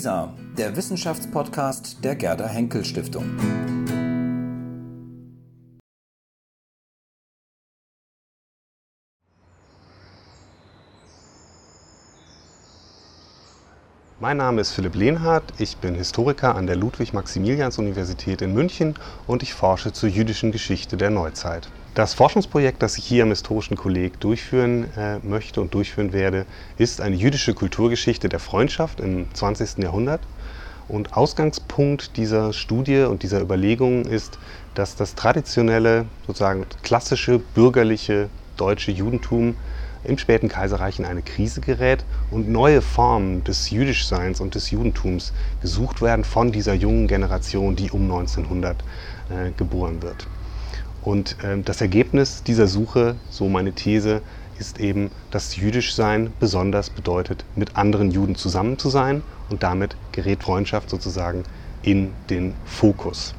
WISA, der Wissenschaftspodcast der Gerda Henkel Stiftung. Mein Name ist Philipp Lehnhardt, ich bin Historiker an der Ludwig-Maximilians-Universität in München und ich forsche zur jüdischen Geschichte der Neuzeit. Das Forschungsprojekt, das ich hier am Historischen Kolleg durchführen äh, möchte und durchführen werde, ist eine jüdische Kulturgeschichte der Freundschaft im 20. Jahrhundert. Und Ausgangspunkt dieser Studie und dieser Überlegungen ist, dass das traditionelle, sozusagen klassische bürgerliche deutsche Judentum im späten Kaiserreich in eine Krise gerät und neue Formen des Jüdischseins und des Judentums gesucht werden von dieser jungen Generation, die um 1900 äh, geboren wird. Und äh, das Ergebnis dieser Suche, so meine These, ist eben, dass Jüdischsein besonders bedeutet, mit anderen Juden zusammen zu sein und damit gerät Freundschaft sozusagen in den Fokus.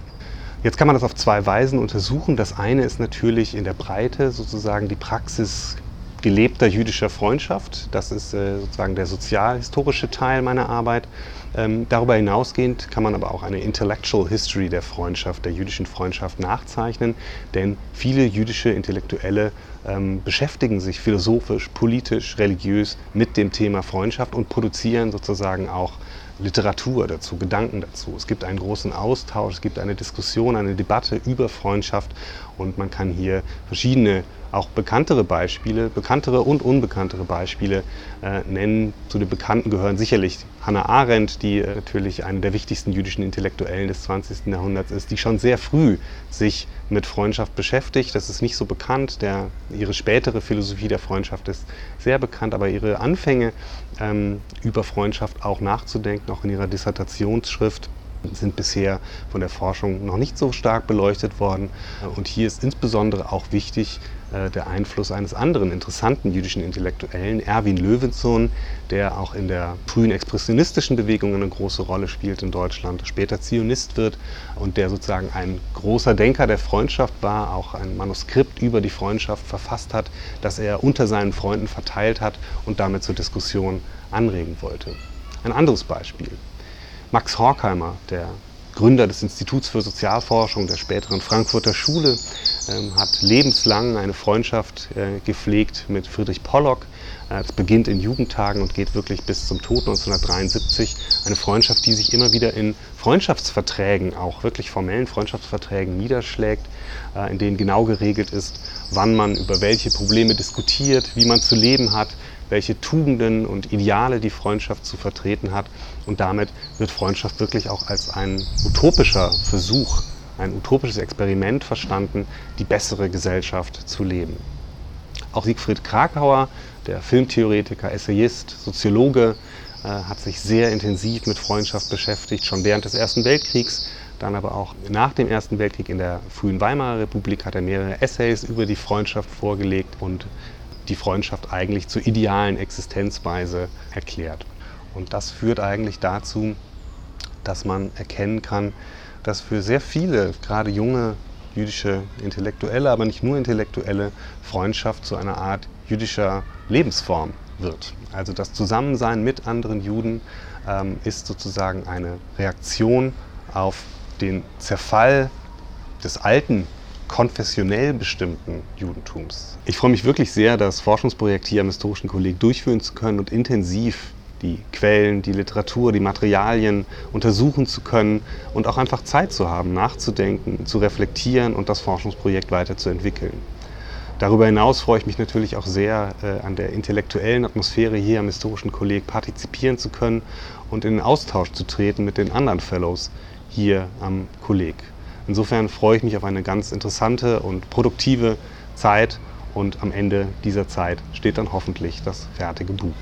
Jetzt kann man das auf zwei Weisen untersuchen. Das eine ist natürlich in der Breite sozusagen die Praxis gelebter jüdischer Freundschaft. Das ist äh, sozusagen der sozialhistorische Teil meiner Arbeit. Ähm, darüber hinausgehend kann man aber auch eine Intellectual History der Freundschaft, der jüdischen Freundschaft nachzeichnen, denn viele jüdische Intellektuelle ähm, beschäftigen sich philosophisch, politisch, religiös mit dem Thema Freundschaft und produzieren sozusagen auch Literatur dazu, Gedanken dazu. Es gibt einen großen Austausch, es gibt eine Diskussion, eine Debatte über Freundschaft und man kann hier verschiedene auch bekanntere Beispiele, bekanntere und unbekanntere Beispiele äh, nennen. Zu den Bekannten gehören sicherlich Hannah Arendt, die äh, natürlich eine der wichtigsten jüdischen Intellektuellen des 20. Jahrhunderts ist, die schon sehr früh sich mit Freundschaft beschäftigt. Das ist nicht so bekannt. Der, ihre spätere Philosophie der Freundschaft ist sehr bekannt, aber ihre Anfänge ähm, über Freundschaft auch nachzudenken, auch in ihrer Dissertationsschrift, sind bisher von der Forschung noch nicht so stark beleuchtet worden. Und hier ist insbesondere auch wichtig der Einfluss eines anderen interessanten jüdischen Intellektuellen, Erwin Löwensohn, der auch in der frühen expressionistischen Bewegung eine große Rolle spielt in Deutschland, später Zionist wird und der sozusagen ein großer Denker der Freundschaft war, auch ein Manuskript über die Freundschaft verfasst hat, das er unter seinen Freunden verteilt hat und damit zur Diskussion anregen wollte. Ein anderes Beispiel. Max Horkheimer, der Gründer des Instituts für Sozialforschung der späteren Frankfurter Schule, hat lebenslang eine Freundschaft äh, gepflegt mit Friedrich Pollock. Es äh, beginnt in Jugendtagen und geht wirklich bis zum Tod 1973. Eine Freundschaft, die sich immer wieder in Freundschaftsverträgen, auch wirklich formellen Freundschaftsverträgen niederschlägt, äh, in denen genau geregelt ist, wann man über welche Probleme diskutiert, wie man zu leben hat, welche Tugenden und Ideale die Freundschaft zu vertreten hat. Und damit wird Freundschaft wirklich auch als ein utopischer Versuch, ein utopisches Experiment verstanden, die bessere Gesellschaft zu leben. Auch Siegfried Krakauer, der Filmtheoretiker, Essayist, Soziologe, äh, hat sich sehr intensiv mit Freundschaft beschäftigt, schon während des Ersten Weltkriegs, dann aber auch nach dem Ersten Weltkrieg in der frühen Weimarer Republik hat er mehrere Essays über die Freundschaft vorgelegt und die Freundschaft eigentlich zur idealen Existenzweise erklärt. Und das führt eigentlich dazu, dass man erkennen kann, dass für sehr viele, gerade junge jüdische Intellektuelle, aber nicht nur Intellektuelle, Freundschaft zu einer Art jüdischer Lebensform wird. Also das Zusammensein mit anderen Juden ähm, ist sozusagen eine Reaktion auf den Zerfall des alten konfessionell bestimmten Judentums. Ich freue mich wirklich sehr, das Forschungsprojekt hier am Historischen Kolleg durchführen zu können und intensiv die Quellen, die Literatur, die Materialien untersuchen zu können und auch einfach Zeit zu haben, nachzudenken, zu reflektieren und das Forschungsprojekt weiterzuentwickeln. Darüber hinaus freue ich mich natürlich auch sehr, äh, an der intellektuellen Atmosphäre hier am Historischen Kolleg partizipieren zu können und in den Austausch zu treten mit den anderen Fellows hier am Kolleg. Insofern freue ich mich auf eine ganz interessante und produktive Zeit und am Ende dieser Zeit steht dann hoffentlich das fertige Buch.